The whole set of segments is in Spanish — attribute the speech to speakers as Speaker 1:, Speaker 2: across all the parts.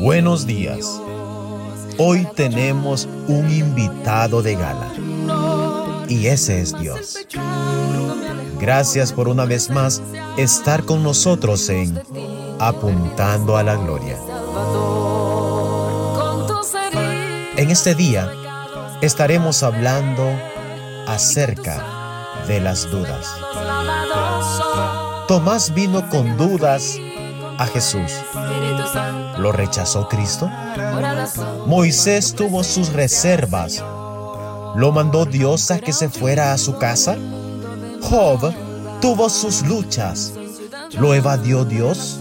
Speaker 1: Buenos días. Hoy tenemos un invitado de gala. Y ese es Dios. Gracias por una vez más estar con nosotros en Apuntando a la Gloria. En este día estaremos hablando acerca de las dudas. Tomás vino con dudas a Jesús. ¿Lo rechazó Cristo? Moisés tuvo sus reservas. ¿Lo mandó Dios a que se fuera a su casa? Job tuvo sus luchas. ¿Lo evadió Dios?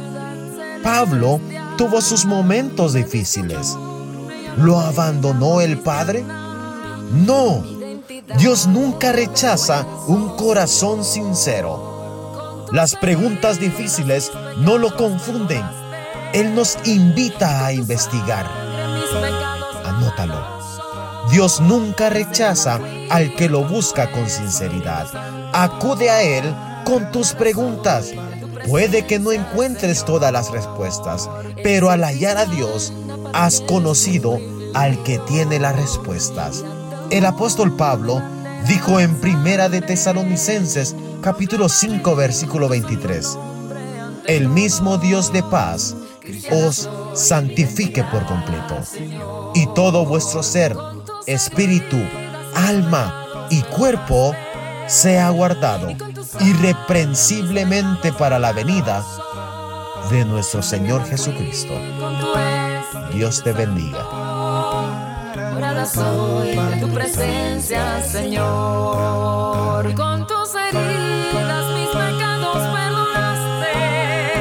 Speaker 1: Pablo tuvo sus momentos difíciles. ¿Lo abandonó el Padre? No. Dios nunca rechaza un corazón sincero. Las preguntas difíciles no lo confunden. Él nos invita a investigar. Anótalo. Dios nunca rechaza al que lo busca con sinceridad. Acude a Él con tus preguntas. Puede que no encuentres todas las respuestas, pero al hallar a Dios, has conocido al que tiene las respuestas. El apóstol Pablo dijo en Primera de Tesalonicenses capítulo 5 versículo 23, El mismo Dios de paz os santifique por completo, y todo vuestro ser, espíritu, alma y cuerpo sea guardado irreprensiblemente para la venida de nuestro Señor Jesucristo. Dios te bendiga.